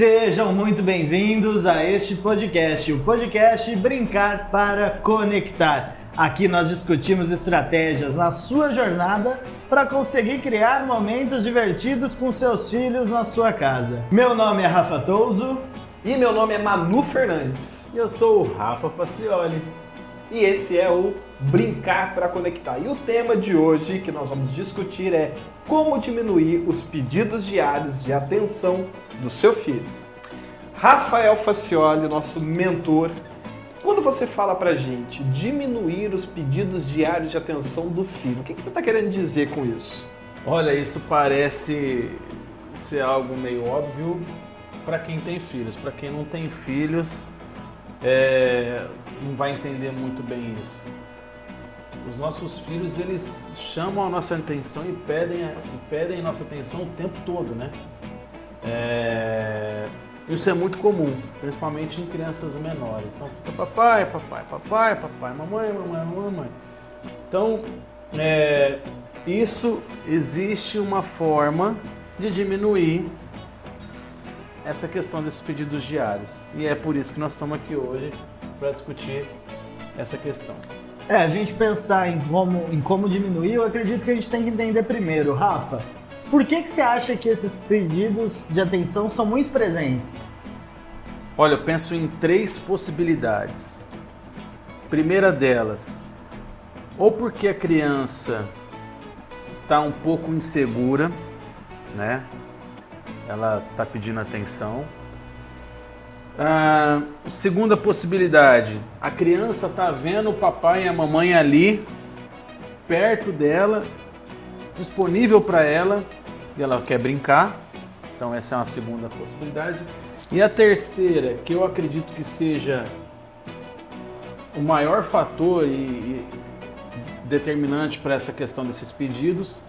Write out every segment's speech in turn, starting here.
Sejam muito bem-vindos a este podcast, o podcast Brincar para Conectar. Aqui nós discutimos estratégias na sua jornada para conseguir criar momentos divertidos com seus filhos na sua casa. Meu nome é Rafa Touzo e meu nome é Manu Fernandes. E eu sou o Rafa Facioli. E esse é o Brincar para Conectar. E o tema de hoje que nós vamos discutir é como diminuir os pedidos diários de atenção do seu filho. Rafael Facioli, nosso mentor, quando você fala pra gente diminuir os pedidos diários de atenção do filho, o que, você está querendo dizer com isso? Olha, isso parece ser algo meio óbvio para quem tem filhos. Para quem não tem filhos, é, não vai entender muito bem isso. Os nossos filhos eles chamam a nossa atenção e pedem, e pedem nossa atenção o tempo todo, né? É... Isso é muito comum, principalmente em crianças menores. Então fica papai, papai, papai, papai, mamãe, mamãe, mamãe. Então, é... isso existe uma forma de diminuir essa questão desses pedidos diários. E é por isso que nós estamos aqui hoje para discutir essa questão. É, a gente pensar em como, em como diminuir, eu acredito que a gente tem que entender primeiro, Rafa, por que, que você acha que esses pedidos de atenção são muito presentes? Olha, eu penso em três possibilidades. Primeira delas, ou porque a criança está um pouco insegura, né? Ela está pedindo atenção. Ah, segunda possibilidade, a criança está vendo o papai e a mamãe ali, perto dela, disponível para ela e ela quer brincar. Então essa é uma segunda possibilidade. E a terceira, que eu acredito que seja o maior fator e, e determinante para essa questão desses pedidos,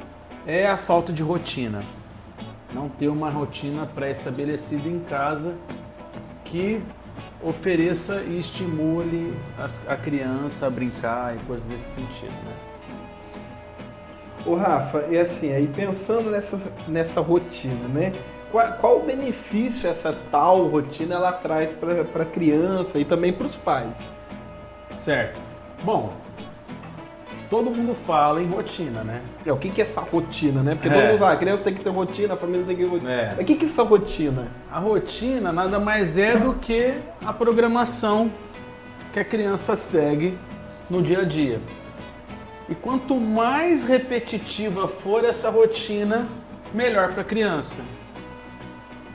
é a falta de rotina. Não ter uma rotina pré-estabelecida em casa que ofereça e estimule a criança a brincar e coisas desse sentido. Né? O Rafa, e assim, aí pensando nessa, nessa rotina, né? Qual, qual o benefício essa tal rotina ela traz para a criança e também para os pais? Certo. Bom, todo mundo fala em rotina, né? É, o que, que é essa rotina, né? Porque é. todo mundo fala, a criança tem que ter rotina, a família tem que ter rotina. É. o que, que é essa rotina? A rotina nada mais é do que a programação que a criança segue no dia a dia. E quanto mais repetitiva for essa rotina, melhor para a criança.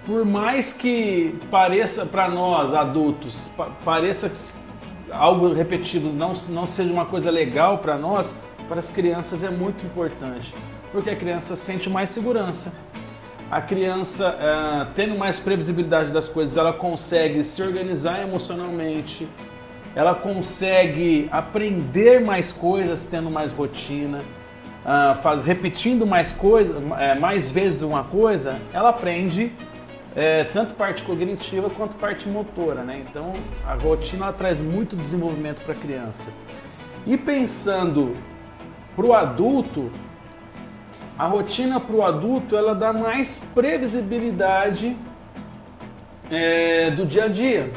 Por mais que pareça para nós adultos, pareça algo repetido não, não seja uma coisa legal para nós, para as crianças é muito importante, porque a criança sente mais segurança. A criança, uh, tendo mais previsibilidade das coisas, ela consegue se organizar emocionalmente, ela consegue aprender mais coisas tendo mais rotina, uh, faz, repetindo mais coisas, é, mais vezes uma coisa, ela aprende é, tanto parte cognitiva quanto parte motora, né? Então a rotina traz muito desenvolvimento para a criança. E pensando para o adulto, a rotina para o adulto ela dá mais previsibilidade é, do dia a dia.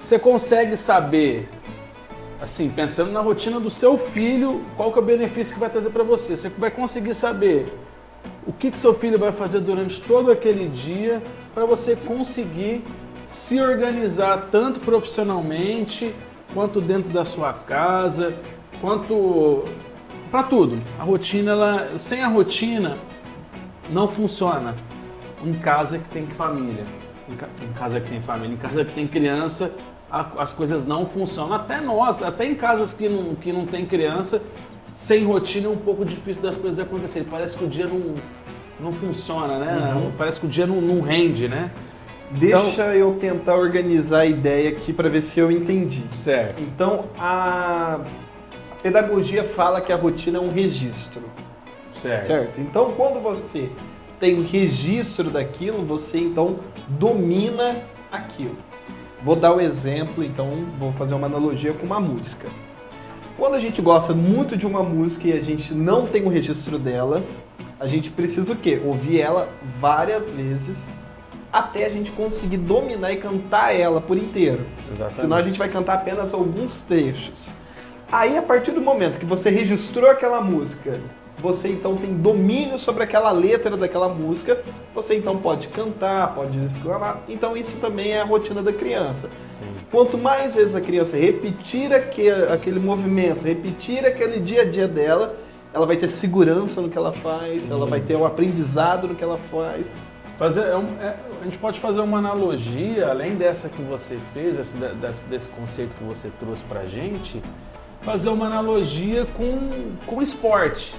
Você consegue saber, assim, pensando na rotina do seu filho, qual que é o benefício que vai trazer para você. Você vai conseguir saber o que, que seu filho vai fazer durante todo aquele dia para você conseguir se organizar tanto profissionalmente quanto dentro da sua casa, quanto para tudo. A rotina, ela, sem a rotina, não funciona. Em casa que tem família, em casa que tem família, em casa que tem criança, as coisas não funcionam. Até nós, até em casas que não, que não tem criança, sem rotina é um pouco difícil das coisas acontecerem. Parece que o dia não, não funciona, né? Uhum. Parece que o dia não, não rende, né? Deixa então, eu tentar organizar a ideia aqui para ver se eu entendi. Certo. Então, a pedagogia fala que a rotina é um registro. Certo. certo? Então, quando você tem um registro daquilo, você então domina aquilo. Vou dar o um exemplo, então vou fazer uma analogia com uma música. Quando a gente gosta muito de uma música e a gente não tem o registro dela, a gente precisa o quê? Ouvir ela várias vezes até a gente conseguir dominar e cantar ela por inteiro. Exatamente. Senão a gente vai cantar apenas alguns trechos. Aí, a partir do momento que você registrou aquela música, você então tem domínio sobre aquela letra daquela música, você então pode cantar, pode exclamar. Então, isso também é a rotina da criança. Sim. Quanto mais vezes a criança repetir aquele, aquele movimento, repetir aquele dia a dia dela, ela vai ter segurança no que ela faz, Sim. ela vai ter um aprendizado no que ela faz. Fazer, é é- a gente pode fazer uma analogia, além dessa que você fez, esse, de- desse, desse conceito que você trouxe pra gente, fazer uma analogia com, com esporte.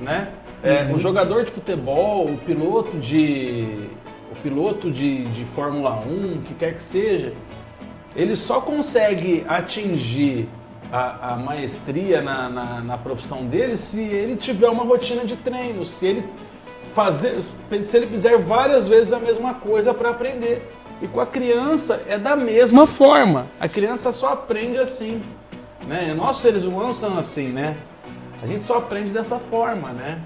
Né? É, O jogador de futebol, o piloto de. O piloto de, de Fórmula 1, o que quer que seja, ele só consegue atingir a, a maestria na, na, na profissão dele se ele tiver uma rotina de treino, se ele fazer, se ele fizer várias vezes a mesma coisa para aprender. E com a criança é da mesma forma. A criança só aprende assim, né? Nós seres humanos são assim, né? A gente só aprende dessa forma, né?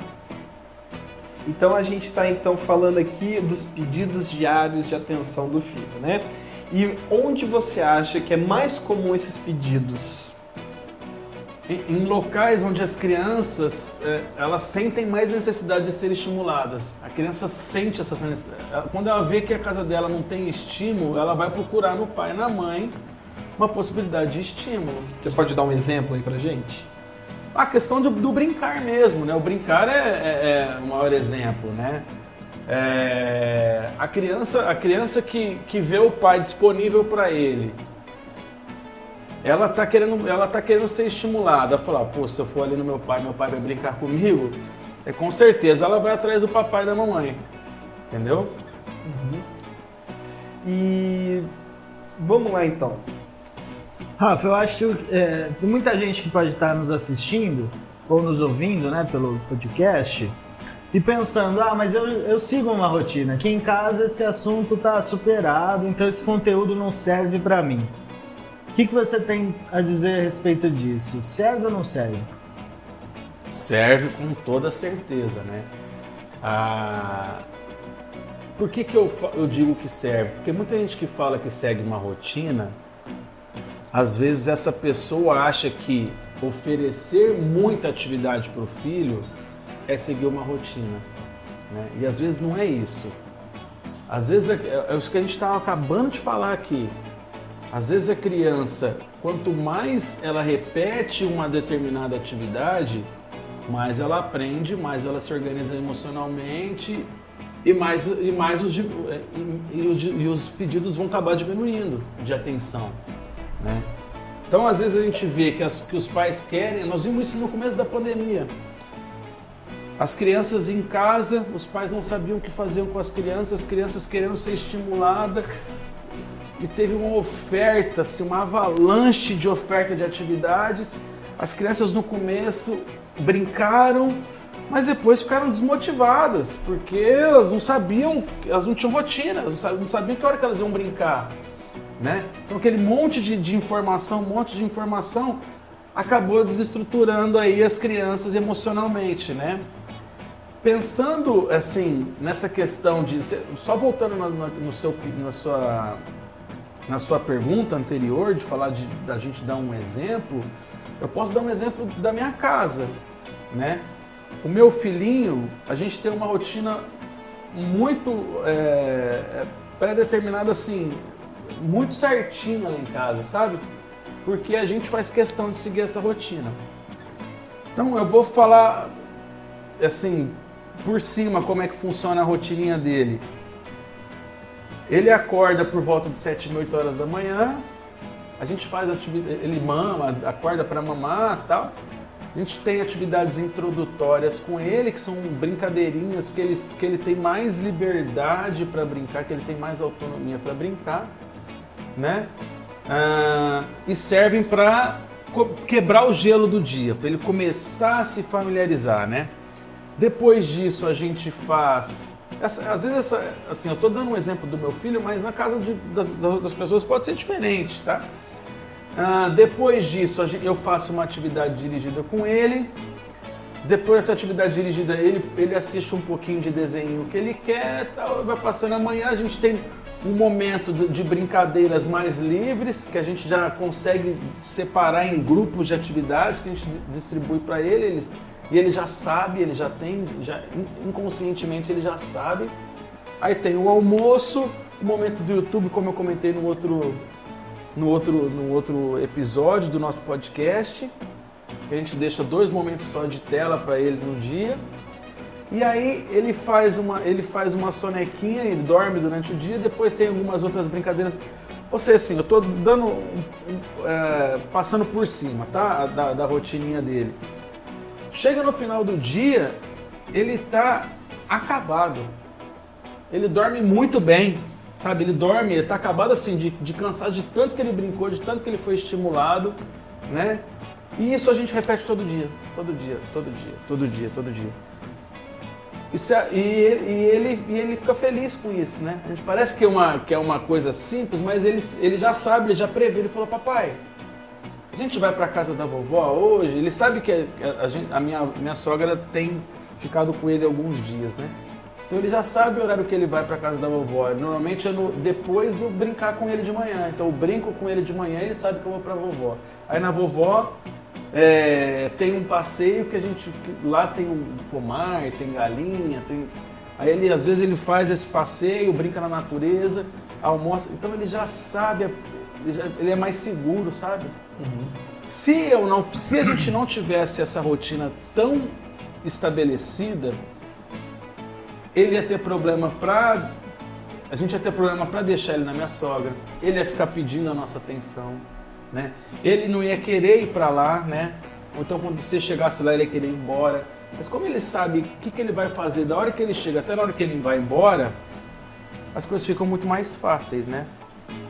Então a gente está então falando aqui dos pedidos diários de atenção do filho, né? E onde você acha que é mais comum esses pedidos? Em, locais onde as crianças eh, elas sentem mais necessidade de ser estimuladas. A criança sente essa necessidade. Ela- Quando ela vê que a casa dela não tem estímulo, ela vai procurar no pai e na mãe uma possibilidade de estímulo. Você pode dar um exemplo aí pra gente? A questão do, do brincar mesmo, né? O brincar é, é- é o maior exemplo, né? É, a criança, a criança que, que vê o pai disponível para ele, ela tá querendo, ela tá querendo ser estimulada. Ela fala, pô, se eu for ali no meu pai, meu pai vai brincar comigo, é com certeza ela vai atrás do papai e da mamãe, entendeu? E vamos lá então. Rafa, eu acho que é, tem muita gente que pode estar nos assistindo ou nos ouvindo, né, pelo podcast e pensando, ah, mas eu, eu sigo uma rotina. Aqui em casa esse assunto tá superado, então esse conteúdo não serve para mim. O que, que você tem a dizer a respeito disso? Serve ou não serve? Serve com toda certeza, né? Ah, por que, que eu, eu digo que serve? Porque muita gente que fala que segue uma rotina, às vezes essa pessoa acha que oferecer muita atividade para o filho é seguir uma rotina. Né? E às vezes não é isso. Às vezes é, é isso que a gente estava acabando de falar aqui. Às vezes a criança, quanto mais ela repete uma determinada atividade, mais ela aprende, mais ela se organiza emocionalmente e mais, e mais os, e, e os, e os pedidos vão acabar diminuindo de atenção. Né? Então, às vezes a gente vê que, as, que os pais querem, nós vimos isso no começo da pandemia. As crianças em casa, os pais não sabiam o que faziam com as crianças, as crianças querendo ser estimuladas, e teve uma oferta, assim, uma avalanche de oferta de atividades. As crianças no começo brincaram, mas depois ficaram desmotivadas, porque elas não sabiam, elas não tinham rotina, elas não sabiam, que hora que elas iam brincar. Né? Então aquele monte de, de informação, um monte de informação, acabou desestruturando aí as crianças emocionalmente, né? Pensando assim nessa questão de só voltando no, no- seu, na sua na sua pergunta anterior de falar de da gente dar um exemplo, eu posso dar um exemplo da minha casa, né? O meu filhinho, a gente tem uma rotina muito é, é, pré-determinada assim, muito certinha lá em casa, sabe? Porque a gente faz questão de seguir essa rotina. Então eu vou falar assim por cima como é que funciona a rotininha dele. Ele acorda por volta de 7, 8 horas da manhã. A gente faz atividade, ele mama, acorda para mamar, tal. A gente tem atividades introdutórias com ele, que são brincadeirinhas que ele, que ele tem mais liberdade para brincar, que ele tem mais autonomia para brincar, né? Ah, e servem para quebrar o gelo do dia, para ele começar a se familiarizar, né? Depois disso a gente faz. essa- às vezes, essa, assim, eu estou dando um exemplo do meu filho, mas na casa de- das, das pessoas pode ser diferente, tá? Ah, depois disso, gente- eu faço uma atividade dirigida com ele. Depois dessa atividade dirigida, ele, ele assiste um pouquinho de desenho que ele quer, tal, vai passando amanhã. A gente tem um momento de, de brincadeiras mais livres, que a gente já consegue separar em grupos de atividades que a gente di- distribui para ele. Eles, e ele já sabe, ele já tem, já, in- inconscientemente ele já sabe. Aí tem o almoço, o momento do YouTube, como eu comentei no outro, no outro, no outro episódio do nosso podcast. que A gente deixa dois momentos só de tela para ele no dia. E aí ele faz uma, ele faz uma sonequinha, ele dorme durante o dia, depois tem algumas outras brincadeiras. Ou seja, assim, eu estou dando, é, passando por cima, tá, da, da rotininha dele. Chega no final do dia, ele tá acabado. Ele dorme muito bem, sabe? Ele dorme, ele tá acabado assim de, de cansado de tanto que ele brincou, de tanto que ele foi estimulado, né? E isso a gente repete todo dia, todo dia, todo dia, todo dia, todo dia. É- e, ele, e, ele, e ele fica feliz com isso, né? A gente parece que é uma, que é uma coisa simples, mas ele, ele já sabe, ele já prevê. Ele falou, papai, a gente vai para casa da vovó hoje. Ele sabe que a, gente- a minha, minha sogra tem ficado com ele alguns dias, né? Então ele já sabe o horário que ele vai para casa da vovó. Normalmente é no, depois do brincar com ele de manhã. Então eu brinco com ele de manhã e ele sabe que eu vou para vovó. Aí na vovó é, tem um passeio que a gente lá tem um pomar, tem galinha, tem aí ele às vezes ele faz esse passeio, brinca na natureza, almoça. Então ele já sabe, ele, já- ele é mais seguro, sabe? Se eu não, se a gente não tivesse essa rotina tão estabelecida, ele ia ter problema pra. A gente ia ter problema pra deixar ele na minha sogra. Ele ia ficar pedindo a nossa atenção, né? Ele não ia querer ir pra lá, né? Ou então quando você chegasse lá ele ia querer ir embora. Mas como ele sabe o que, que ele vai fazer da hora que ele chega até na hora que ele vai embora, as coisas ficam muito mais fáceis, né?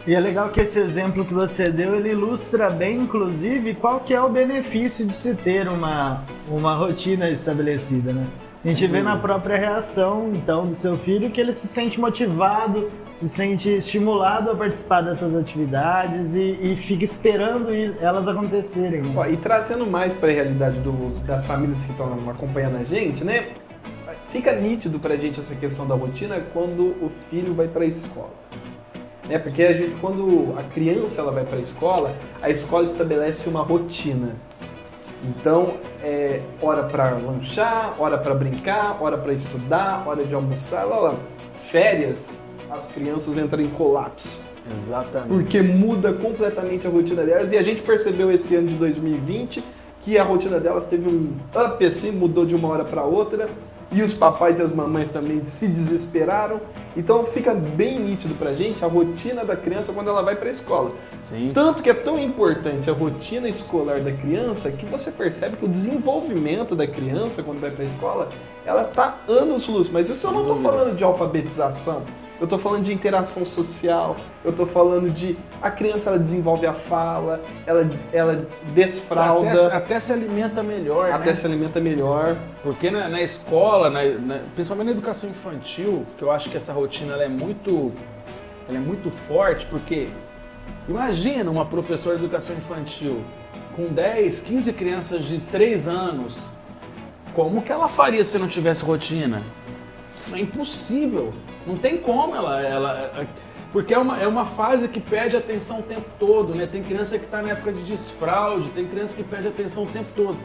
E é legal que esse exemplo que você deu, ele ilustra bem, inclusive, qual que é o benefício de se ter uma, uma rotina estabelecida, né? A gente vê na própria reação, então, do seu filho que ele se sente motivado, se sente estimulado a participar dessas atividades e, e fica esperando elas acontecerem. né? Ó, e trazendo mais para a realidade do- das famílias que estão acompanhando a gente, né? Fica nítido pra gente essa questão da rotina quando o filho vai para a escola. Né? Porque a gente, quando a criança ela vai para a escola, a escola estabelece uma rotina. Então, é hora para lanchar, hora para brincar, hora para estudar, hora de almoçar. Lá, lá, férias, as crianças entram em colapso Exatamente. porque muda completamente a rotina delas e a gente percebeu esse ano de 2020 que a rotina delas teve um up assim, mudou de uma hora para outra e os papais e as mamães também se desesperaram. Então fica bem nítido pra gente a rotina da criança quando ela vai para a escola. Sim. Tanto que é tão importante a rotina escolar da criança que você percebe que o desenvolvimento da criança quando vai para a escola, ela tá anos luz. Mas isso eu não tô falando de alfabetização. Eu tô falando de interação social, eu tô falando de a criança ela desenvolve a fala, ela, ela desfralda, Até, até, até se alimenta melhor, né? se alimenta melhor. Porque na, na escola, na- na- principalmente na educação infantil, que eu acho que essa rotina ela é muito, ela é muito forte, porque imagina uma professora de educação infantil com 10, 15 crianças de 3 anos, como que ela faria se não tivesse rotina? É impossível. Não tem como ela. ela porque é uma, é uma fase que pede atenção o tempo todo, né? Tem criança que está na época de desfraude, tem criança que pede atenção o tempo todo.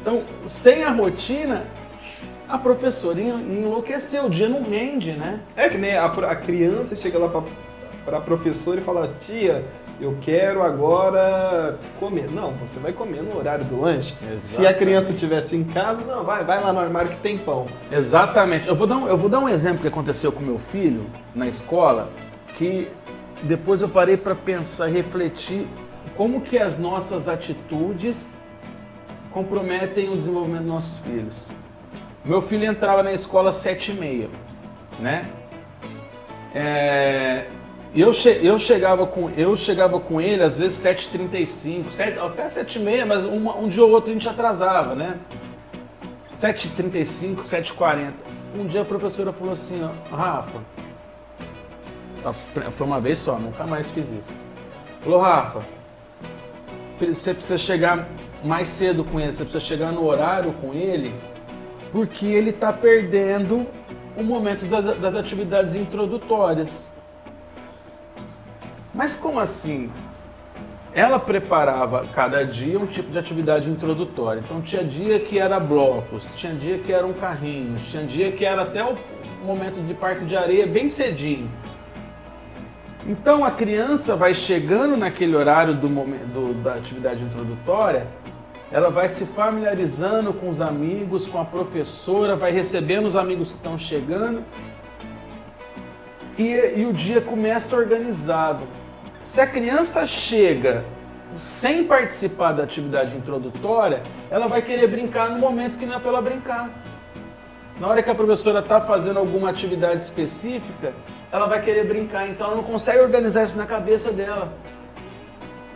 Então, sem a rotina, a professora en- enlouqueceu, o dia não rende, né? É que nem a, a criança chega lá pra, pra professora e fala, tia, eu quero agora comer. Não, você vai comer no horário do lanche. Se a Exatamente. criança estivesse em casa, não, vai, vai lá no armário que tem pão. Exatamente. Eu vou dar um, eu vou dar um exemplo que aconteceu com meu filho na escola, que depois eu parei para pensar, refletir como que as nossas atitudes comprometem o desenvolvimento dos nossos filhos. Meu filho entrava na escola às sete e meia, né? É, eu, che- eu, chegava com, eu chegava com ele às vezes 7h35, sete- até 7h30, mas uma- um dia ou outro a gente atrasava, né? 7h35, 7h40. Um dia a professora falou assim, ó, Rafa, foi uma vez só, nunca mais fiz isso. Falou, Rafa, você precisa chegar mais cedo com ele, você precisa chegar no horário com ele, porque ele está perdendo o momento das, das atividades introdutórias. Mas como assim? Ela preparava cada dia um tipo de atividade introdutória. Então tinha dia que era blocos, tinha dia que eram carrinhos, tinha dia que era até o momento de parque de areia bem cedinho. Então a criança vai chegando naquele horário do momento, do, da atividade introdutória, ela vai se familiarizando com os amigos, com a professora, vai recebendo os amigos que estão chegando e, e o dia começa organizado. Se a criança chega sem participar da atividade introdutória, ela vai querer brincar no momento que não é para ela brincar. Na hora que a professora está fazendo alguma atividade específica, ela vai querer brincar, então ela não consegue organizar isso na cabeça dela.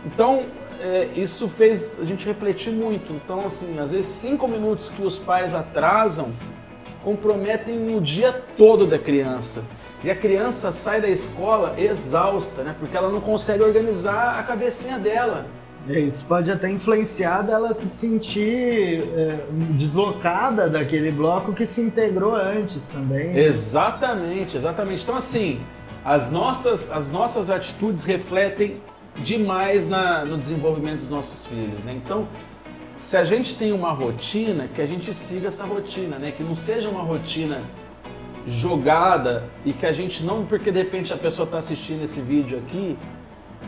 Então, é, isso fez a gente refletir muito. Então, assim, às vezes cinco minutos que os pais atrasam comprometem o dia todo da criança. E a criança sai da escola exausta, né? Porque ela não consegue organizar a cabecinha dela. É, isso pode até influenciar ela se sentir é, deslocada daquele bloco que se integrou antes também. Exatamente, exatamente. Então assim, as nossas, as nossas atitudes refletem demais na, no desenvolvimento dos nossos filhos, né? Então, se a gente tem uma rotina, que a gente siga essa rotina, né? Que não seja uma rotina jogada e que a gente não, porque de repente a pessoa está assistindo esse vídeo aqui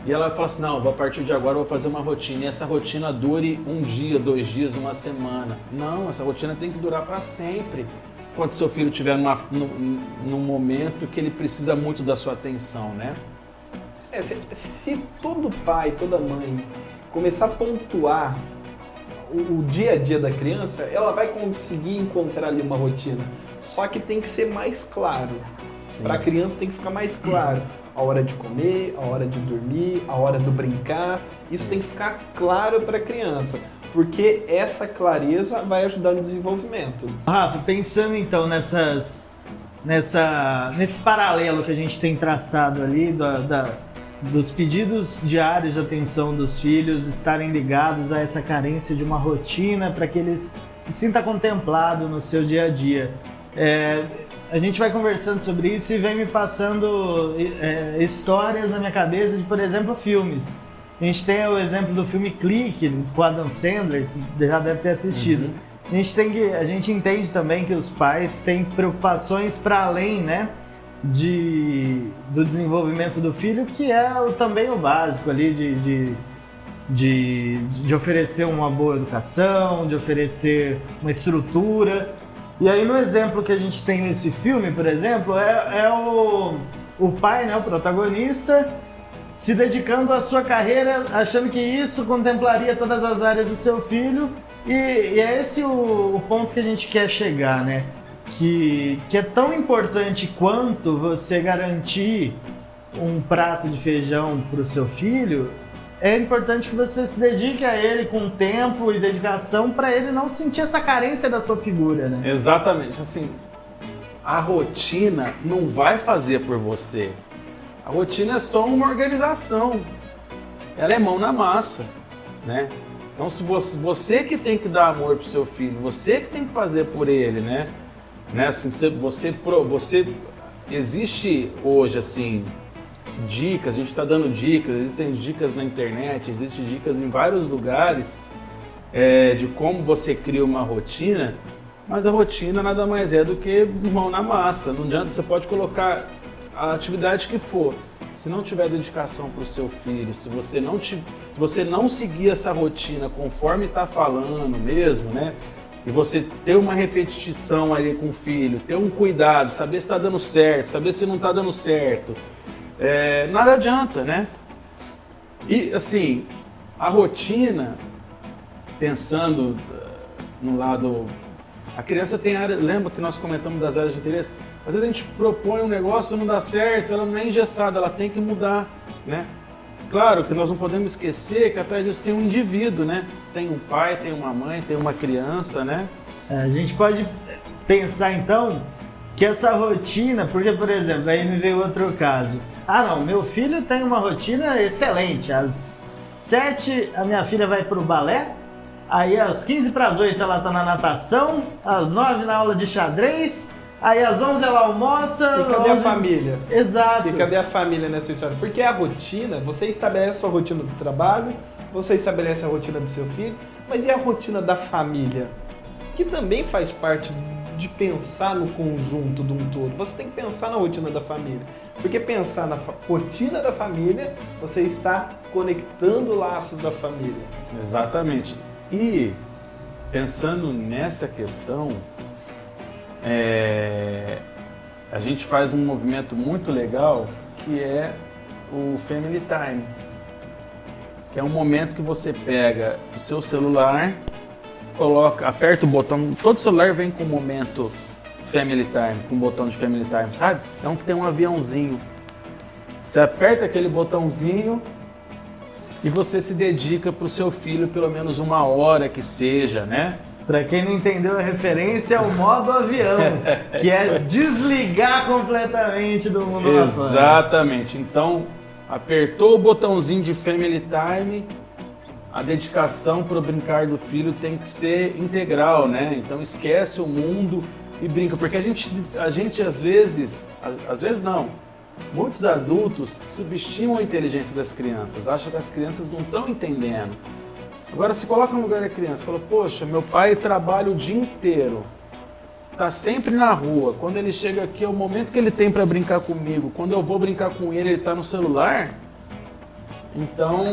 e ela fala assim, não, a partir de agora eu vou fazer uma rotina. E essa rotina dure um dia, dois dias, uma semana. Não, essa rotina tem que durar para sempre. Quando seu filho estiver num, num momento que ele precisa muito da sua atenção, né? É, se, se todo pai, toda mãe começar a pontuar o, o dia a dia da criança, ela vai conseguir encontrar ali uma rotina. Só que tem que ser mais claro. Para a criança tem que ficar mais claro a hora de comer, a hora de dormir, a hora do brincar. Isso tem que ficar claro para a criança, porque essa clareza vai ajudar no desenvolvimento. Rafa, pensando então nessas, nessa, nesse paralelo que a gente tem traçado ali da, da dos pedidos diários de atenção dos filhos estarem ligados a essa carência de uma rotina para que eles se sinta contemplado no seu dia a dia. É, a gente vai conversando sobre isso e vem me passando é, histórias na minha cabeça de, por exemplo, filmes. A gente tem o exemplo do filme Clique, com Adam Sandler, que já deve ter assistido. Uhum. A gente tem que, a gente entende também que os pais têm preocupações para além, né, de, do desenvolvimento do filho, que é também o básico ali de, de, de, de oferecer uma boa educação, de oferecer uma estrutura. E aí no exemplo que a gente tem nesse filme, por exemplo, é, é o, o pai, né, o protagonista, se dedicando à sua carreira, achando que isso contemplaria todas as áreas do seu filho. E, e é esse o, o, ponto que a gente quer chegar, né? Que, que é tão importante quanto você garantir um prato de feijão para o seu filho, é importante que você se dedique a ele com tempo e dedicação para ele não sentir essa carência da sua figura, né? Exatamente. Assim, a rotina não vai fazer por você. A rotina é só uma organização. Ela é mão na massa, né? Então, se você, você que tem que dar amor pro seu filho, você que tem que fazer por ele, né? né? Assim, você, você existe hoje assim dicas, a gente está dando dicas, existem dicas na internet, existem dicas em vários lugares é, de como você cria uma rotina, mas a rotina nada mais é do que mão na massa. Não adianta, você pode colocar a atividade que for. Se não tiver dedicação para o seu filho, se você não te, se você não seguir essa rotina conforme está falando mesmo, né? E você ter uma repetição ali com o filho, ter um cuidado, saber se está dando certo, saber se não está dando certo, é, nada adianta, né? E assim, a rotina, pensando uh, no lado. A criança tem área. Lembra que nós comentamos das áreas de interesse? Às vezes a gente propõe um negócio, não dá certo, ela não é engessada, ela tem que mudar, né? Claro que nós não podemos esquecer que atrás disso tem um indivíduo, né? Tem um pai, tem uma mãe, tem uma criança, né? É, a gente pode pensar então que essa rotina, porque por exemplo, aí me veio outro caso. Ah, não, meu filho tem uma rotina excelente. Às 7 a minha filha vai pro balé. Aí às 15 para as 8 ela tá na natação, às 9 na aula de xadrez, aí às 11 ela almoça. E cadê 11... a família? Exato. E cadê a família nessa história? Porque a rotina, você estabelece a sua rotina do trabalho, você estabelece a rotina do seu filho, mas e a rotina da família? Que também faz parte de pensar no conjunto de um todo. Você tem que pensar na rotina da família. Porque pensar na rotina da família, você está conectando laços da família. Exatamente. E pensando nessa questão, é, a gente faz um movimento muito legal que é o Family Time. Que é um momento que você pega o seu celular, coloca, aperta o botão, todo celular vem com o momento Family Time, com o botão de Family Time, sabe? Então que tem um aviãozinho. Você aperta aquele botãozinho, e você se dedica para o seu filho pelo menos uma hora que seja, né? Para quem não entendeu a referência, é o modo avião, que é desligar completamente do mundo. Exatamente. Então, apertou o botãozinho de Family Time, a dedicação para o brincar do filho tem que ser integral, né? Então esquece o mundo e brinca, porque a gente, a gente às vezes, às vezes não, Muitos adultos subestimam a inteligência das crianças, acham que as crianças não estão entendendo. Agora se coloca no lugar da criança, fala: "Poxa, meu pai trabalha o dia inteiro. Tá sempre na rua. Quando ele chega aqui é o momento que ele tem para brincar comigo. Quando eu vou brincar com ele, ele está no celular. Então,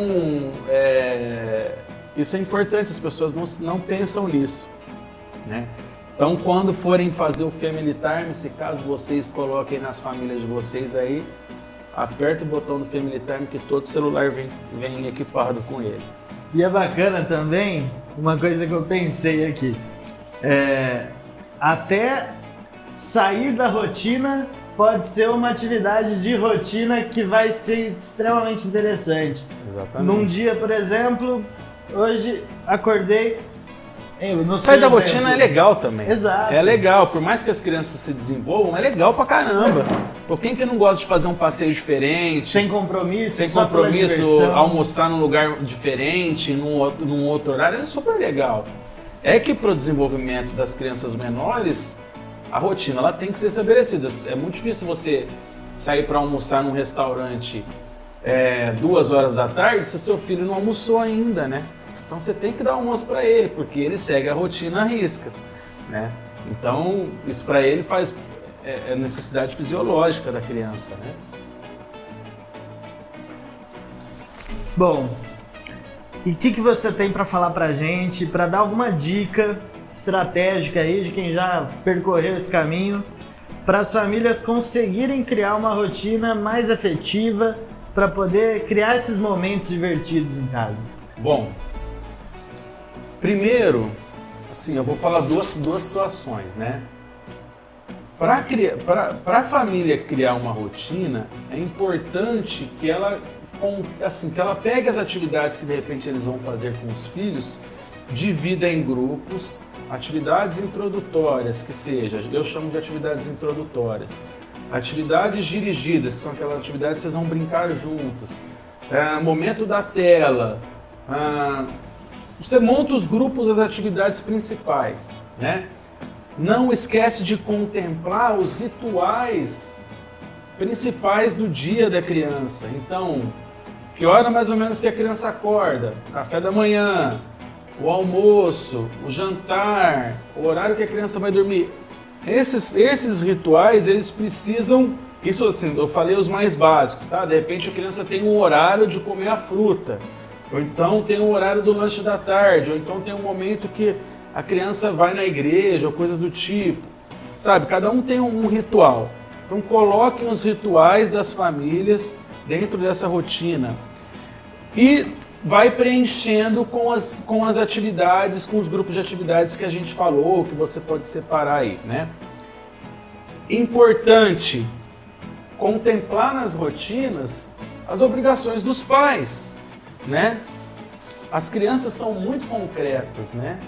é, isso é importante. As pessoas não, não pensam nisso, né? Então, quando forem fazer o Family Time, se caso vocês coloquem nas famílias de vocês aí, aperta o botão do Family Time que todo celular vem, vem equipado com ele. E é bacana também, uma coisa que eu pensei aqui, é, até sair da rotina pode ser uma atividade de rotina que vai ser extremamente interessante. Exatamente. Num dia, por exemplo, hoje acordei, Sair da rotina é legal também. Exato. É legal, por mais que as crianças se desenvolvam, é legal pra caramba. Por quem que não gosta de fazer um passeio diferente? Sem compromisso, sem compromisso, almoçar num lugar diferente, num, num outro horário, é super legal. É que para o desenvolvimento das crianças menores, a rotina ela tem que ser estabelecida. É muito difícil você sair para almoçar num restaurante é, duas horas da tarde se seu filho não almoçou ainda, né? Então você tem que dar almoço para ele, porque ele segue a rotina à risca, né? Então isso para ele faz é, é, necessidade fisiológica da criança, né? Bom, e o que, que você tem para falar para gente, para dar alguma dica estratégica aí de quem já percorreu esse caminho, para as famílias conseguirem criar uma rotina mais efetiva para poder criar esses momentos divertidos em casa? Bom, Primeiro, assim, eu vou falar duas, duas situações, né? Para a família criar uma rotina, é importante que ela, assim, que ela pegue as atividades que de repente eles vão fazer com os filhos, divida em grupos, atividades introdutórias, que seja, eu chamo de atividades introdutórias. Atividades dirigidas, que são aquelas atividades que vocês vão brincar juntos. É, momento da tela, ah, você monta os grupos das atividades principais, né? Não esquece de contemplar os rituais principais do dia da criança. Então, que hora mais ou menos que a criança acorda? Café da manhã, o almoço, o jantar, o horário que a criança vai dormir. Esses, esses rituais, eles precisam. Isso assim, eu falei os mais básicos, tá? De repente a criança tem um horário de comer a fruta. Ou então tem o horário do lanche da tarde, ou então tem um momento que a criança vai na igreja, ou coisas do tipo. Sabe, cada um tem um ritual. Então coloquem os rituais das famílias dentro dessa rotina. E vai preenchendo com as, com as atividades, com os grupos de atividades que a gente falou, que você pode separar aí, né? Importante contemplar nas rotinas as obrigações dos pais né? As crianças são muito concretas, né?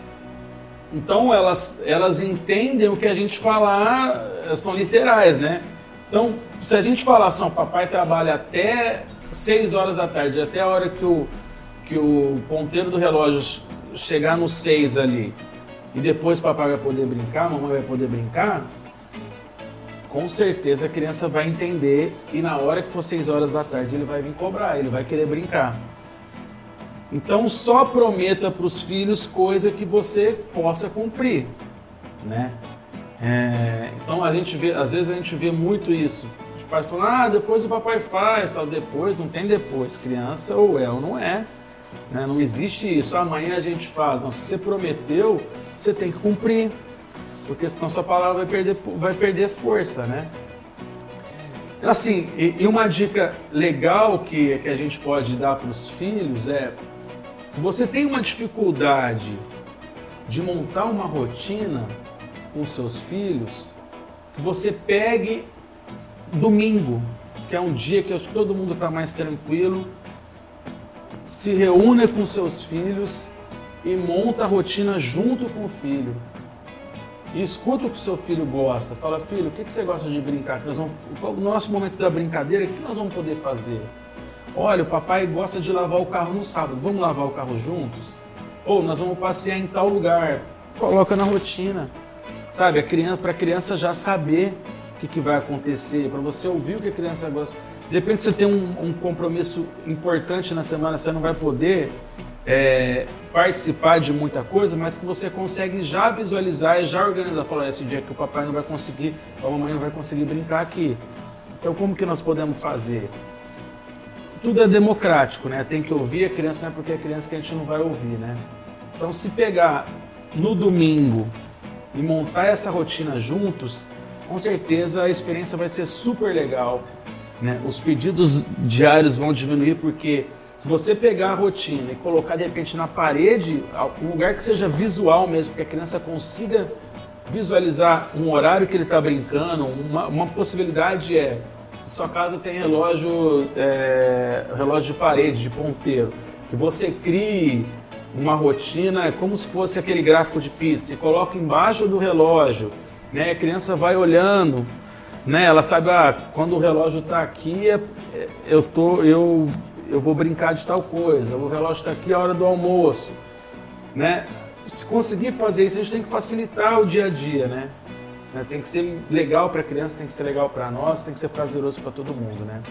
Então elas, elas entendem o que a gente falar, são literais, né? Então, se a gente falar assim, papai trabalha até 6 horas da tarde, até a hora que o, que o ponteiro do relógio chegar no 6 ali e depois o papai vai poder brincar, a mamãe vai poder brincar, com certeza a criança vai entender e na hora que for 6 horas da tarde ele vai vir cobrar, ele vai querer brincar. Então só prometa para os filhos coisa que você possa cumprir, né? É, então a gente vê, às vezes a gente vê muito isso. Os pais falam, ah, depois o papai faz, tal, depois, não tem depois. Criança ou é ou não é. Né? Não existe isso. Amanhã a gente faz. Não, se você prometeu, você tem que cumprir. Porque senão sua palavra vai perder, vai perder força, né? Assim, e uma dica legal que, que a gente pode dar para os filhos é se você tem uma dificuldade de montar uma rotina com seus filhos, que você pegue domingo, que é um dia que todo mundo está mais tranquilo, se reúne com seus filhos e monta a rotina junto com o filho. E escuta o que seu filho gosta. Fala, filho, o que, você gosta de brincar? Nós vamos, no nosso momento da brincadeira, o que nós vamos poder fazer? Olha, o papai gosta de lavar o carro no sábado, vamos lavar o carro juntos? Ou nós vamos passear em tal lugar. Coloca na rotina. Sabe, a criança, para a criança já saber o que, que vai acontecer, para você ouvir o que a criança gosta. De repente você tem um, um compromisso importante na semana, você não vai poder é, participar de muita coisa, mas que você consegue já visualizar e já organizar. Falar, esse dia que o papai não vai conseguir, a mamãe não vai conseguir brincar aqui. Então como que nós podemos fazer? Tudo é democrático, né? Tem que ouvir a criança, não é porque é criança que a gente não vai ouvir, né? Então se pegar no domingo e montar essa rotina juntos, com certeza a experiência vai ser super legal. Né? Os pedidos diários vão diminuir porque se você pegar a rotina e colocar de repente na parede, um lugar que seja visual mesmo, que a criança consiga visualizar um horário que ele está brincando, uma, uma, possibilidade é se sua casa tem relógio, é, relógio de parede, de ponteiro, que você crie uma rotina é como se fosse aquele gráfico de pizza, e coloca embaixo do relógio, né? A criança vai olhando, né? Ela sabe, ah, quando o relógio está aqui, é, é, eu tô, eu, eu vou brincar de tal coisa. O relógio está aqui, é a hora do almoço, né? Se conseguir fazer isso, a gente tem que facilitar o dia a dia, né? né tem que ser legal para a criança, tem que ser legal para nós, tem que ser prazeroso para todo mundo, né?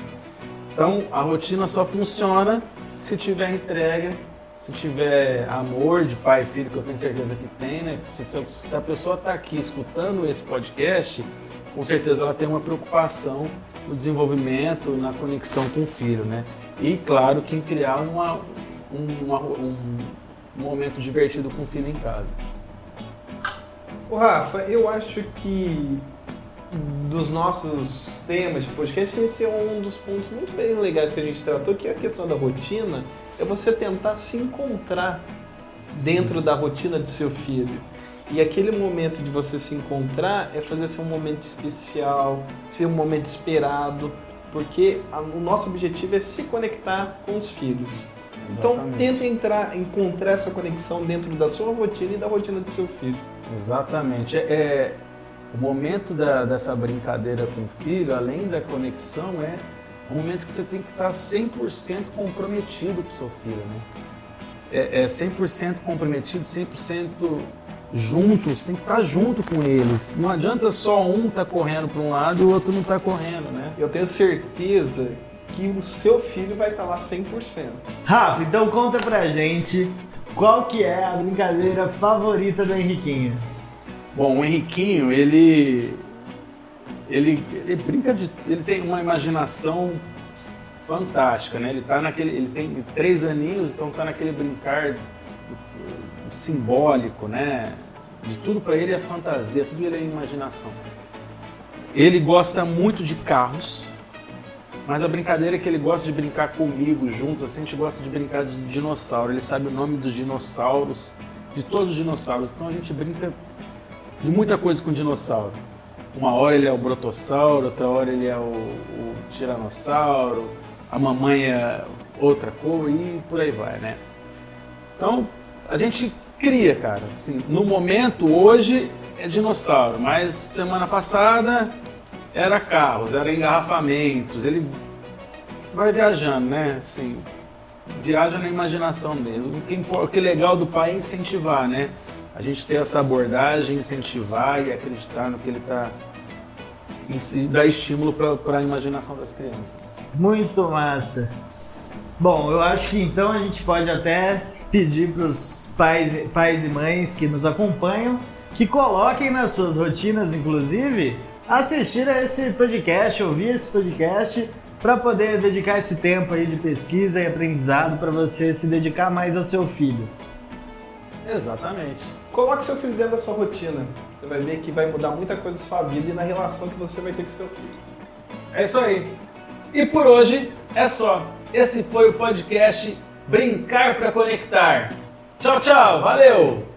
Então, a rotina só funciona se tiver entrega se tiver amor de pai e filho, que eu tenho certeza que tem, né? Se, se a pessoa está aqui escutando esse podcast, com certeza ela tem uma preocupação no desenvolvimento, na conexão com o filho, né? E claro que em criar uma, uma, um momento divertido com o filho em casa. O Rafa, eu acho que dos nossos temas de podcast, esse é um dos pontos muito bem legais que a gente tratou, que é a questão da rotina é você tentar se encontrar dentro da rotina de seu filho. E aquele momento de você se encontrar é fazer ser um momento especial, ser um momento esperado, porque a, o nosso objetivo é se conectar com os filhos. Então, Exatamente. Então tenta entrar, encontrar essa conexão dentro da sua rotina e da rotina do seu filho. Exatamente. É, é o momento da, dessa brincadeira com o filho, além da conexão, é um momento que você tem que estar 100% comprometido com seu filho, né? É, é 100% comprometido, 100% junto, você tem que estar junto com eles. Não adianta só um estar tá correndo para um lado e o outro não tá correndo, né? Eu tenho certeza que o seu filho vai estar tá lá 100%. Rafa, então conta pra gente qual que é a brincadeira favorita do Henriquinho. Bom, o Henriquinho, ele ele, ele brinca de. Ele tem uma imaginação fantástica, né? Ele tá naquele. Ele tem três aninhos, então tá naquele brincar simbólico, né? De tudo para ele é fantasia, tudo ele é imaginação. Ele gosta muito de carros, mas a brincadeira é que ele gosta de brincar comigo junto, assim, a gente gosta de brincar de dinossauro. Ele sabe o nome dos dinossauros, de todos os dinossauros. Então a gente brinca de muita coisa com dinossauro. Uma hora ele é o brotossauro, outra hora ele é o, o tiranossauro, a mamãe é outra cor e por aí vai, né? Então, a gente cria, cara. Assim, no momento, hoje é dinossauro, mas semana passada era carros, era engarrafamentos. Ele vai viajando, né? Assim, viaja na imaginação dele. O que, é legal do pai é incentivar, né? A gente ter essa abordagem, incentivar e acreditar no que ele está. dar estímulo para a imaginação das crianças. Muito massa. Bom, eu acho que então a gente pode até pedir para os pais, pais e mães que nos acompanham que coloquem nas suas rotinas, inclusive, assistir a esse podcast, ouvir esse podcast, para poder dedicar esse tempo aí de pesquisa e aprendizado para você se dedicar mais ao seu filho. Exatamente. Coloque seu filho dentro da sua rotina. Você vai ver que vai mudar muita coisa na sua vida e na relação que você vai ter com seu filho. É isso aí. E por hoje é só. Esse foi o podcast Brincar para Conectar. Tchau, tchau. Valeu!